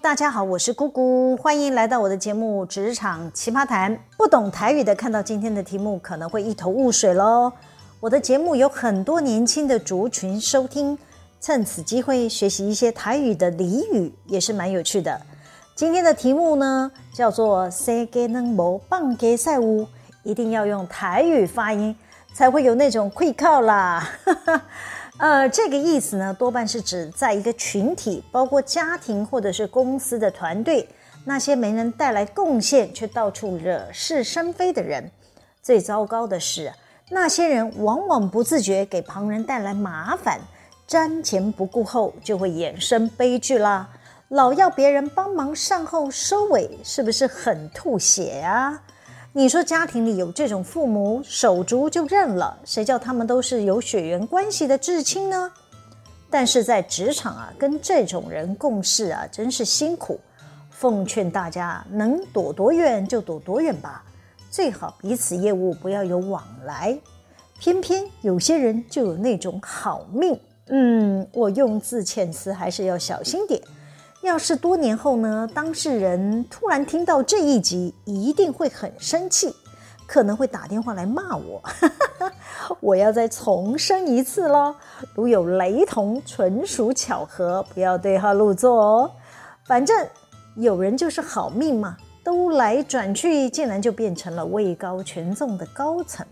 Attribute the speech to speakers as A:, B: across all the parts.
A: 大家好，我是姑姑，欢迎来到我的节目《职场奇葩谈》。不懂台语的，看到今天的题目可能会一头雾水喽。我的节目有很多年轻的族群收听，趁此机会学习一些台语的俚语，也是蛮有趣的。今天的题目呢，叫做“世界能无放假赛乌”，一定要用台语发音，才会有那种气口啦。呃，这个意思呢，多半是指在一个群体，包括家庭或者是公司的团队，那些没能带来贡献却到处惹是生非的人。最糟糕的是，那些人往往不自觉给旁人带来麻烦，瞻前不顾后，就会衍生悲剧啦。老要别人帮忙善后收尾，是不是很吐血啊？你说家庭里有这种父母，手足就认了，谁叫他们都是有血缘关系的至亲呢？但是在职场啊，跟这种人共事啊，真是辛苦。奉劝大家，能躲多远就躲多远吧，最好彼此业务不要有往来。偏偏有些人就有那种好命，嗯，我用字遣词还是要小心点。要是多年后呢，当事人突然听到这一集，一定会很生气，可能会打电话来骂我。我要再重申一次喽，如有雷同，纯属巧合，不要对号入座哦。反正有人就是好命嘛，兜来转去，竟然就变成了位高权重的高层。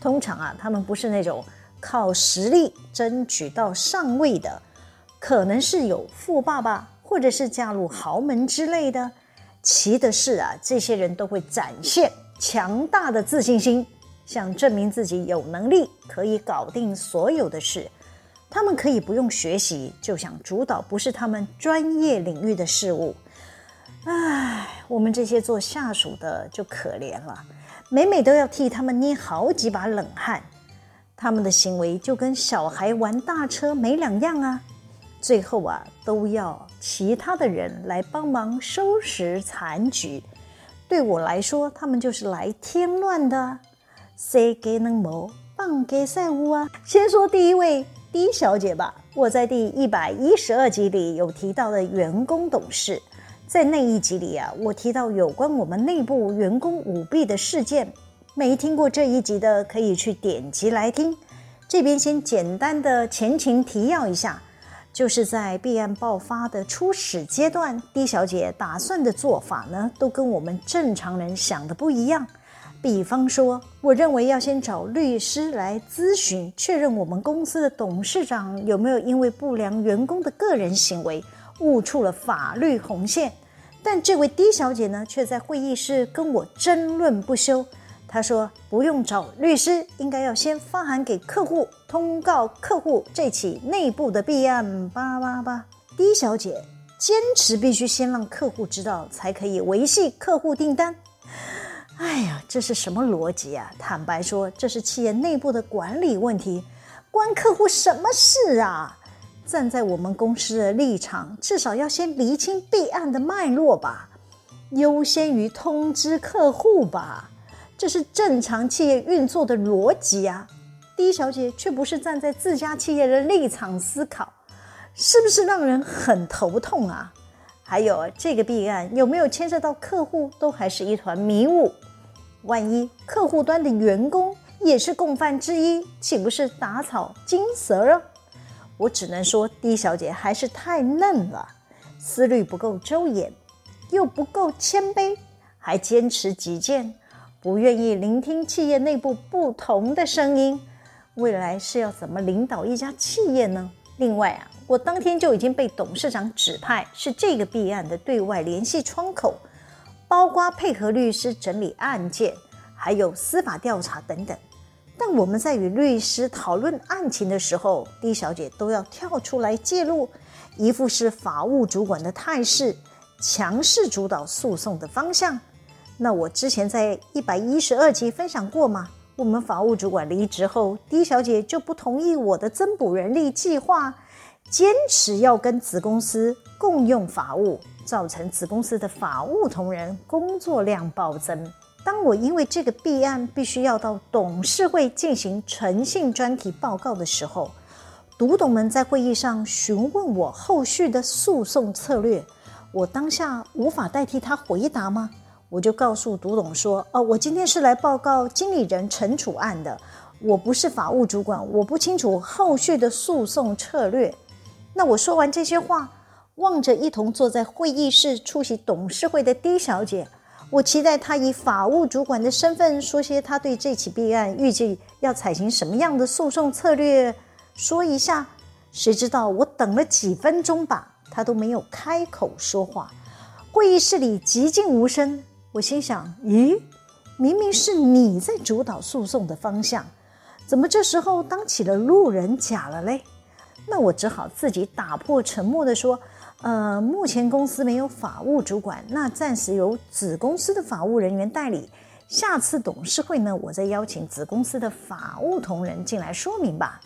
A: 通常啊，他们不是那种靠实力争取到上位的，可能是有富爸爸。或者是嫁入豪门之类的，奇的是啊，这些人都会展现强大的自信心，想证明自己有能力可以搞定所有的事。他们可以不用学习，就想主导不是他们专业领域的事物。唉，我们这些做下属的就可怜了，每每都要替他们捏好几把冷汗。他们的行为就跟小孩玩大车没两样啊。最后啊，都要其他的人来帮忙收拾残局。对我来说，他们就是来添乱的。谁给能谋棒给赛乌啊？先说第一位 D 小姐吧。我在第一百一十二集里有提到的员工董事，在那一集里啊，我提到有关我们内部员工舞弊的事件。没听过这一集的，可以去点击来听。这边先简单的前情提要一下。就是在弊案爆发的初始阶段，D 小姐打算的做法呢，都跟我们正常人想的不一样。比方说，我认为要先找律师来咨询，确认我们公司的董事长有没有因为不良员工的个人行为误触了法律红线。但这位 D 小姐呢，却在会议室跟我争论不休。他说：“不用找律师，应该要先发函给客户，通告客户这起内部的弊案。”八八八，D 小姐坚持必须先让客户知道，才可以维系客户订单。哎呀，这是什么逻辑啊？坦白说，这是企业内部的管理问题，关客户什么事啊？站在我们公司的立场，至少要先厘清弊案的脉络吧，优先于通知客户吧。这是正常企业运作的逻辑啊，D 小姐却不是站在自家企业的立场思考，是不是让人很头痛啊？还有这个弊案有没有牵涉到客户，都还是一团迷雾。万一客户端的员工也是共犯之一，岂不是打草惊蛇了？我只能说，D 小姐还是太嫩了，思虑不够周延，又不够谦卑，还坚持己见。不愿意聆听企业内部不同的声音，未来是要怎么领导一家企业呢？另外啊，我当天就已经被董事长指派是这个弊案的对外联系窗口，包括配合律师整理案件，还有司法调查等等。但我们在与律师讨论案情的时候，D 小姐都要跳出来介入，一副是法务主管的态势，强势主导诉讼的方向。那我之前在一百一十二集分享过吗？我们法务主管离职后，D 小姐就不同意我的增补人力计划，坚持要跟子公司共用法务，造成子公司的法务同仁工作量暴增。当我因为这个弊案必须要到董事会进行诚信专题报告的时候，独董们在会议上询问我后续的诉讼策略。我当下无法代替他回答吗？我就告诉独董说：“哦，我今天是来报告经理人惩处案的，我不是法务主管，我不清楚后续的诉讼策略。”那我说完这些话，望着一同坐在会议室出席董事会的 D 小姐，我期待她以法务主管的身份说些她对这起弊案预计要采行什么样的诉讼策略说一下。谁知道我等了几分钟吧，她都没有开口说话，会议室里寂静无声。我心想：咦，明明是你在主导诉讼的方向，怎么这时候当起了路人甲了嘞？那我只好自己打破沉默地说：呃，目前公司没有法务主管，那暂时由子公司的法务人员代理。下次董事会呢，我再邀请子公司的法务同仁进来说明吧。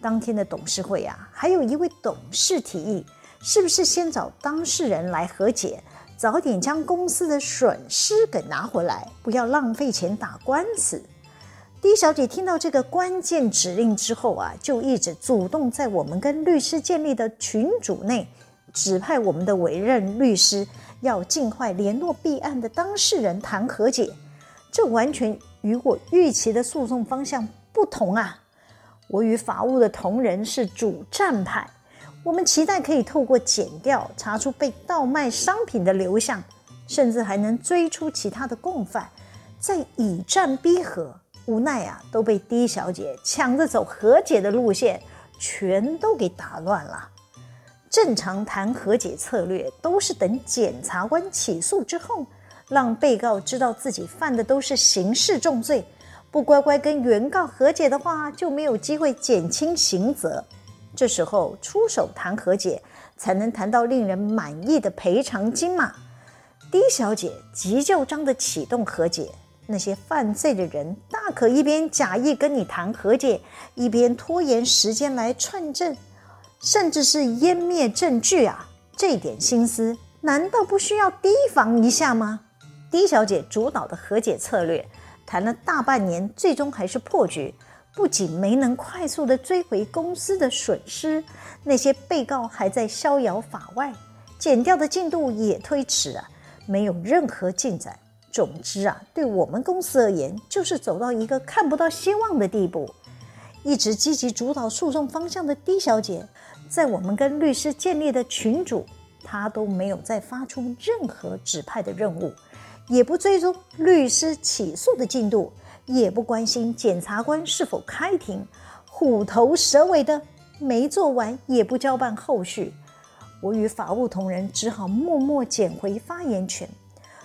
A: 当天的董事会啊，还有一位董事提议，是不是先找当事人来和解？早点将公司的损失给拿回来，不要浪费钱打官司。D 小姐听到这个关键指令之后啊，就一直主动在我们跟律师建立的群组内指派我们的委任律师，要尽快联络弊案的当事人谈和解。这完全与我预期的诉讼方向不同啊！我与法务的同仁是主战派。我们期待可以透过检调查出被盗卖商品的流向，甚至还能追出其他的共犯，在以战逼和。无奈啊，都被 D 小姐抢着走和解的路线，全都给打乱了。正常谈和解策略都是等检察官起诉之后，让被告知道自己犯的都是刑事重罪，不乖乖跟原告和解的话，就没有机会减轻刑责。这时候出手谈和解，才能谈到令人满意的赔偿金嘛。D 小姐急就章的启动和解，那些犯罪的人大可一边假意跟你谈和解，一边拖延时间来串证，甚至是湮灭证据啊！这点心思难道不需要提防一下吗？D 小姐主导的和解策略，谈了大半年，最终还是破局。不仅没能快速地追回公司的损失，那些被告还在逍遥法外，减掉的进度也推迟啊，没有任何进展。总之啊，对我们公司而言，就是走到一个看不到希望的地步。一直积极主导诉讼方向的 D 小姐，在我们跟律师建立的群组，她都没有再发出任何指派的任务，也不追踪律师起诉的进度。也不关心检察官是否开庭，虎头蛇尾的没做完，也不交办后续。我与法务同仁只好默默捡回发言权，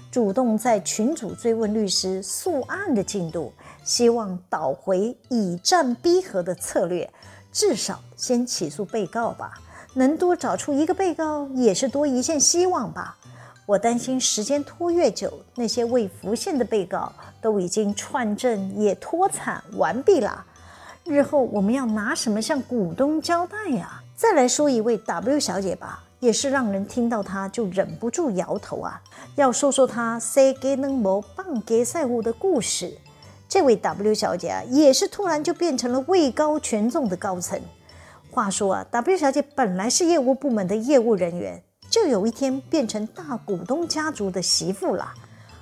A: 主动在群组追问律师诉案的进度，希望倒回以战逼和的策略，至少先起诉被告吧。能多找出一个被告，也是多一线希望吧。我担心时间拖越久，那些未浮现的被告都已经串证也脱产完毕了。日后我们要拿什么向股东交代呀？再来说一位 W 小姐吧，也是让人听到她就忍不住摇头啊。要说说她 say 给能谋棒给赛物的故事。这位 W 小姐啊，也是突然就变成了位高权重的高层。话说啊，W 小姐本来是业务部门的业务人员。就有一天变成大股东家族的媳妇了。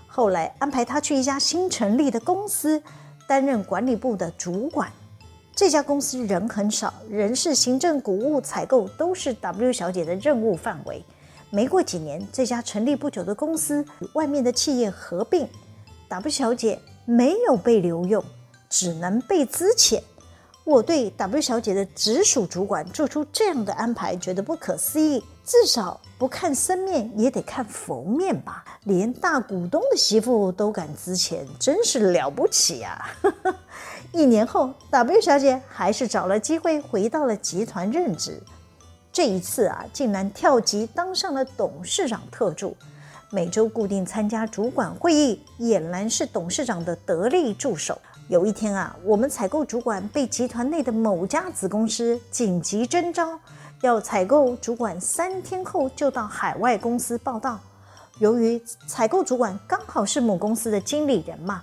A: 后来安排她去一家新成立的公司担任管理部的主管。这家公司人很少，人事、行政、股务、采购都是 W 小姐的任务范围。没过几年，这家成立不久的公司与外面的企业合并，W 小姐没有被留用，只能被资遣。我对 W 小姐的直属主管做出这样的安排，觉得不可思议。至少不看生面也得看佛面吧？连大股东的媳妇都敢支钱，真是了不起呀！一年后，W 小姐还是找了机会回到了集团任职。这一次啊，竟然跳级当上了董事长特助，每周固定参加主管会议，俨然是董事长的得力助手。有一天啊，我们采购主管被集团内的某家子公司紧急征召。要采购主管三天后就到海外公司报到。由于采购主管刚好是母公司的经理人嘛，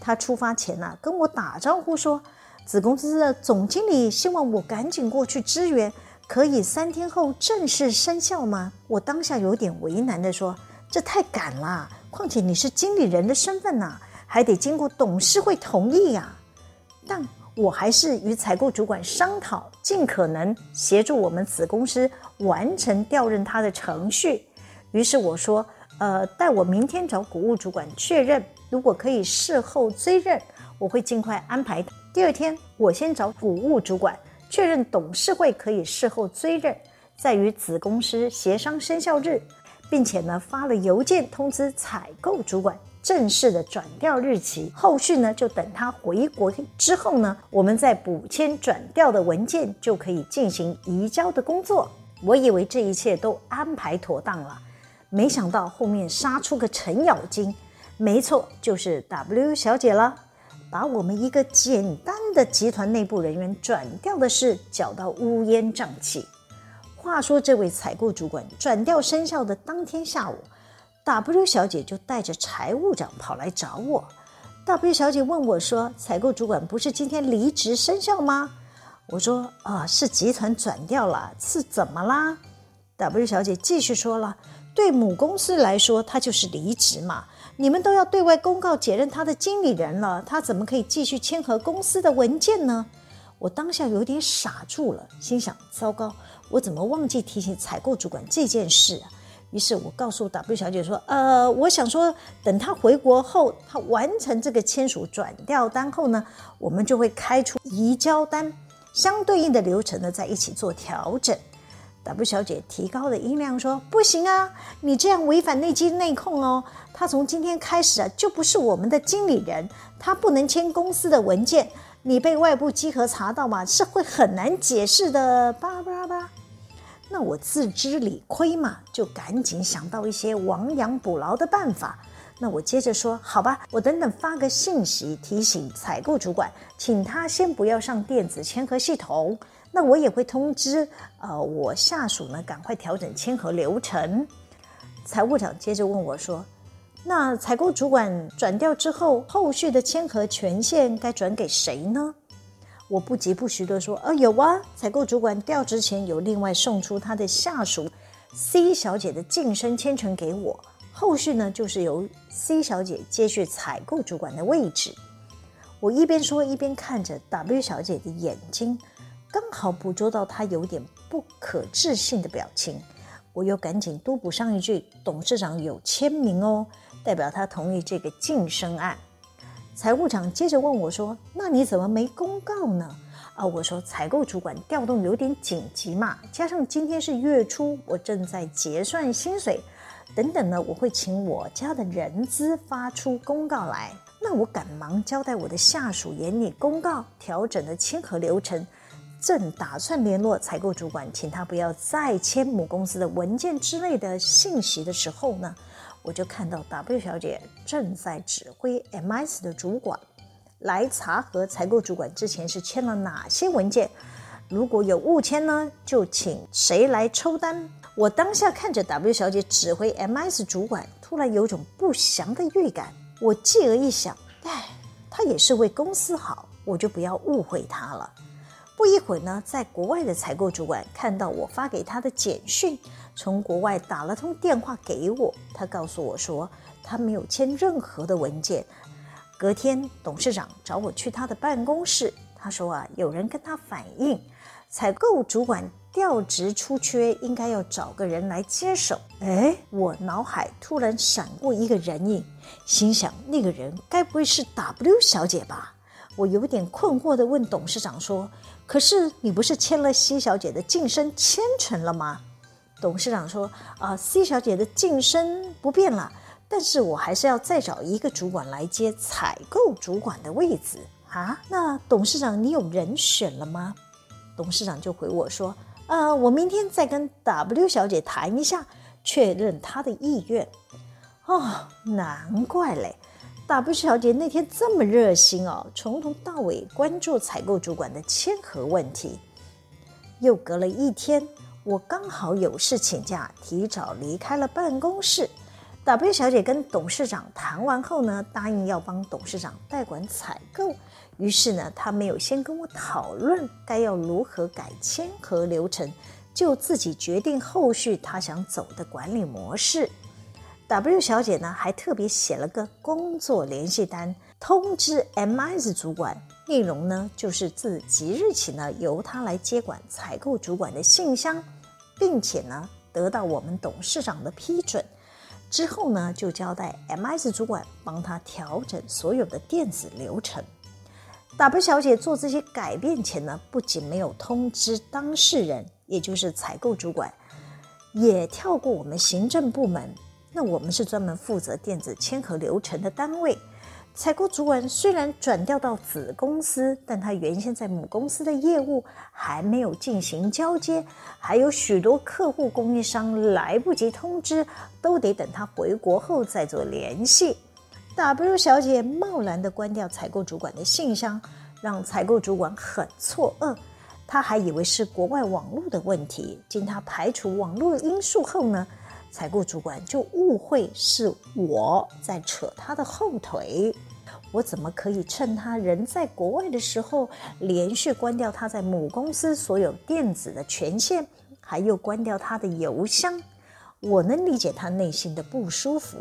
A: 他出发前呢、跟我打招呼说，子公司的总经理希望我赶紧过去支援，可以三天后正式生效吗？我当下有点为难地说：“这太赶了，况且你是经理人的身份呐，还得经过董事会同意呀。”但我还是与采购主管商讨，尽可能协助我们子公司完成调任他的程序。于是我说：“呃，待我明天找谷物主管确认，如果可以事后追认，我会尽快安排。第二天，我先找谷物主管。”确认董事会可以事后追认，再与子公司协商生效日，并且呢发了邮件通知采购主管正式的转调日期。后续呢就等他回国之后呢，我们再补签转调的文件，就可以进行移交的工作。我以为这一切都安排妥当了，没想到后面杀出个程咬金，没错，就是 W 小姐了。把我们一个简单的集团内部人员转调的事搅到乌烟瘴气。话说，这位采购主管转调生效的当天下午，W 小姐就带着财务长跑来找我。W 小姐问我说：“采购主管不是今天离职生效吗？”我说：“啊，是集团转调了，是怎么啦？”W 小姐继续说了：“对母公司来说，她就是离职嘛。”你们都要对外公告解任他的经理人了，他怎么可以继续签合公司的文件呢？我当下有点傻住了，心想：糟糕，我怎么忘记提醒采购主管这件事啊？于是我告诉 W 小姐说：“呃，我想说，等他回国后，他完成这个签署转调单后呢，我们就会开出移交单，相对应的流程呢，在一起做调整。” W 小姐提高了音量说：“不行啊，你这样违反内机内控哦。他从今天开始啊，就不是我们的经理人，他不能签公司的文件。你被外部稽核查到嘛，是会很难解释的。”巴拉巴拉巴拉。那我自知理亏嘛，就赶紧想到一些亡羊补牢的办法。那我接着说：“好吧，我等等发个信息提醒采购主管，请他先不要上电子签核系统。”那我也会通知，呃，我下属呢，赶快调整签核流程。财务长接着问我说：“那采购主管转调之后，后续的签核权限该转给谁呢？”我不疾不徐地说：“呃，有啊，采购主管调职前有另外送出他的下属 C 小姐的晋升签呈给我，后续呢就是由 C 小姐接续采购主管的位置。”我一边说一边看着 W 小姐的眼睛。刚好捕捉到她有点不可置信的表情，我又赶紧多补上一句：“董事长有签名哦，代表他同意这个晋升案。”财务长接着问我说：“那你怎么没公告呢？”啊，我说采购主管调动有点紧急嘛，加上今天是月初，我正在结算薪水，等等呢，我会请我家的人资发出公告来。那我赶忙交代我的下属研拟公告，调整了签核流程。正打算联络采购主管，请他不要再签母公司的文件之类的信息的时候呢，我就看到 W 小姐正在指挥 MS 的主管来查核采购主管之前是签了哪些文件，如果有误签呢，就请谁来抽单。我当下看着 W 小姐指挥 MS 主管，突然有种不祥的预感。我继而一想，唉，她也是为公司好，我就不要误会她了。不一会儿呢，在国外的采购主管看到我发给他的简讯，从国外打了通电话给我。他告诉我说，他没有签任何的文件。隔天，董事长找我去他的办公室，他说啊，有人跟他反映，采购主管调职出缺，应该要找个人来接手。哎，我脑海突然闪过一个人影，心想那个人该不会是 W 小姐吧？我有点困惑地问董事长说。可是你不是签了 C 小姐的晋升签呈了吗？董事长说：“啊，C 小姐的晋升不变了，但是我还是要再找一个主管来接采购主管的位置啊。”那董事长，你有人选了吗？董事长就回我说：“呃，我明天再跟 W 小姐谈一下，确认她的意愿。”哦，难怪嘞。W 小姐那天这么热心哦，从头到尾关注采购主管的签核问题。又隔了一天，我刚好有事请假，提早离开了办公室。W 小姐跟董事长谈完后呢，答应要帮董事长代管采购。于是呢，她没有先跟我讨论该要如何改签和流程，就自己决定后续她想走的管理模式。W 小姐呢，还特别写了个工作联系单，通知 MIS 主管，内容呢就是自即日起呢，由她来接管采购主管的信箱，并且呢得到我们董事长的批准。之后呢，就交代 MS 主管帮他调整所有的电子流程。W 小姐做这些改变前呢，不仅没有通知当事人，也就是采购主管，也跳过我们行政部门。那我们是专门负责电子签核流程的单位。采购主管虽然转调到子公司，但他原先在母公司的业务还没有进行交接，还有许多客户供应商来不及通知，都得等他回国后再做联系。W 小姐贸然地关掉采购主管的信箱，让采购主管很错愕。他还以为是国外网络的问题，经他排除网络因素后呢，采购主管就误会是我在扯他的后腿。我怎么可以趁他人在国外的时候，连续关掉他在母公司所有电子的权限，还又关掉他的邮箱？我能理解他内心的不舒服。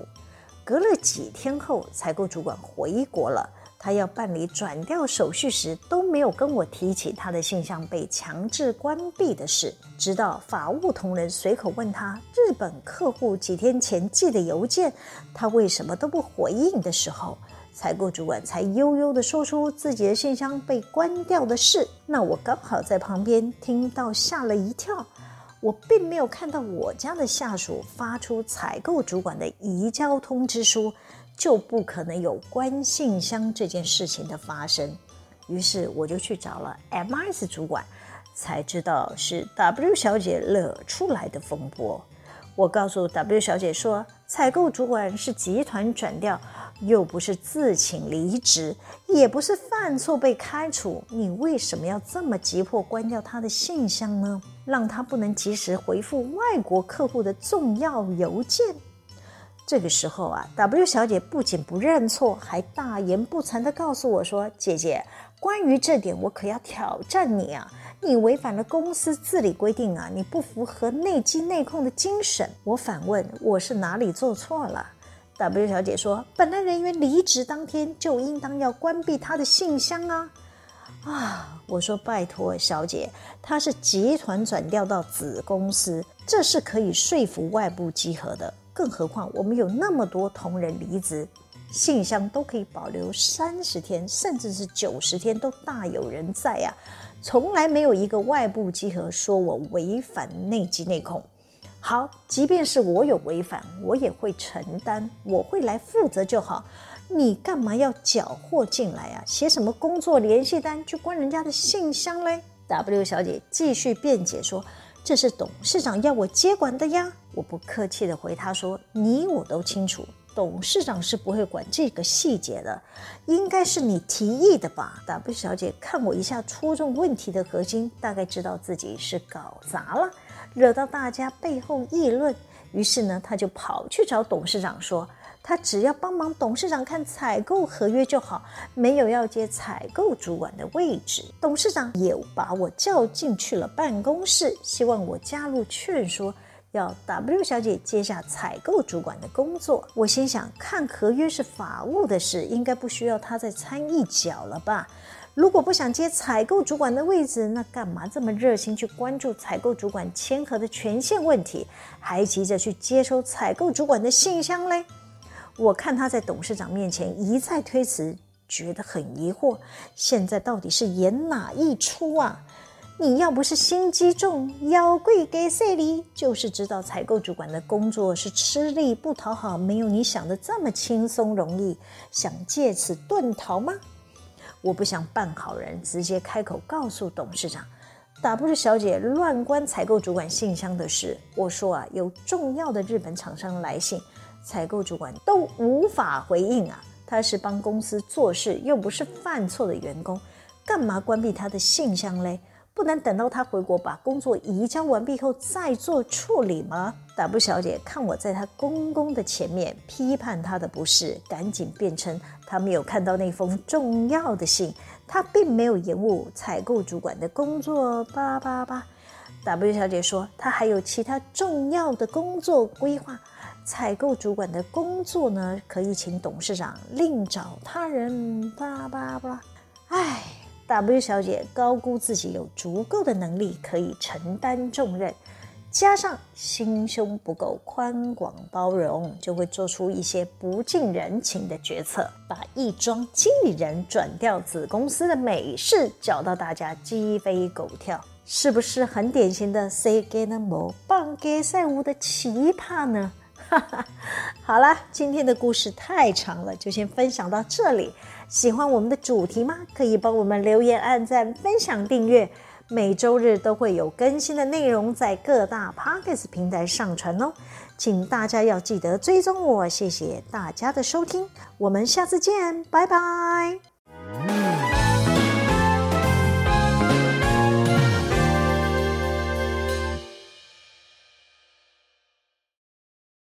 A: 隔了几天后，采购主管回国了。他要办理转调手续时，都没有跟我提起他的信箱被强制关闭的事。直到法务同仁随口问他日本客户几天前寄的邮件，他为什么都不回应的时候，采购主管才悠悠地说出自己的信箱被关掉的事。那我刚好在旁边听到，吓了一跳。我并没有看到我家的下属发出采购主管的移交通知书。就不可能有关信箱这件事情的发生，于是我就去找了 MIS 主管，才知道是 W 小姐惹出来的风波。我告诉 W 小姐说，采购主管是集团转调，又不是自请离职，也不是犯错被开除，你为什么要这么急迫关掉他的信箱呢？让他不能及时回复外国客户的重要邮件？这个时候啊，W 小姐不仅不认错，还大言不惭地告诉我说：“姐姐，关于这点，我可要挑战你啊！你违反了公司治理规定啊！你不符合内稽内控的精神。”我反问：“我是哪里做错了？”W 小姐说：“本来人员离职当天就应当要关闭他的信箱啊！”啊，我说拜托小姐，他是集团转调到子公司，这是可以说服外部稽核的。更何况我们有那么多同仁离职，信箱都可以保留三十天，甚至是九十天，都大有人在呀、啊！从来没有一个外部稽核说我违反内稽内控。好，即便是我有违反，我也会承担，我会来负责就好。你干嘛要缴获进来啊？写什么工作联系单去关人家的信箱嘞？W 小姐继续辩解说。这是董事长要我接管的呀！我不客气地回他说：“你我都清楚，董事长是不会管这个细节的，应该是你提议的吧？”W 小姐看我一下，戳中问题的核心，大概知道自己是搞砸了，惹到大家背后议论，于是呢，她就跑去找董事长说。他只要帮忙董事长看采购合约就好，没有要接采购主管的位置。董事长也把我叫进去了办公室，希望我加入劝说，要 W 小姐接下采购主管的工作。我心想，看合约是法务的事，应该不需要他再掺一脚了吧？如果不想接采购主管的位置，那干嘛这么热心去关注采购主管签合的权限问题，还急着去接收采购主管的信箱嘞？我看他在董事长面前一再推辞，觉得很疑惑。现在到底是演哪一出啊？你要不是心机重，要贵给谁哩？就是知道采购主管的工作是吃力不讨好，没有你想的这么轻松容易，想借此遁逃吗？我不想扮好人，直接开口告诉董事长：“W 小姐乱关采购主管信箱的事。”我说啊，有重要的日本厂商来信。采购主管都无法回应啊！他是帮公司做事，又不是犯错的员工，干嘛关闭他的信箱嘞？不能等到他回国把工作移交完毕后再做处理吗？W 小姐看我在她公公的前面批判他的不是，赶紧辩称他没有看到那封重要的信，他并没有延误采购主管的工作。叭叭叭。W 小姐说，她还有其他重要的工作规划，采购主管的工作呢，可以请董事长另找他人。巴拉巴拉巴拉。唉，W 小姐高估自己有足够的能力可以承担重任，加上心胸不够宽广包容，就会做出一些不近人情的决策，把一桩经理人转调子公司的美事搅到大家鸡飞狗跳。是不是很典型的 “say get more 棒给赛舞”的奇葩呢？好了，今天的故事太长了，就先分享到这里。喜欢我们的主题吗？可以帮我们留言、按赞、分享、订阅。每周日都会有更新的内容在各大 Podcast 平台上传哦，请大家要记得追踪我。谢谢大家的收听，我们下次见，拜拜。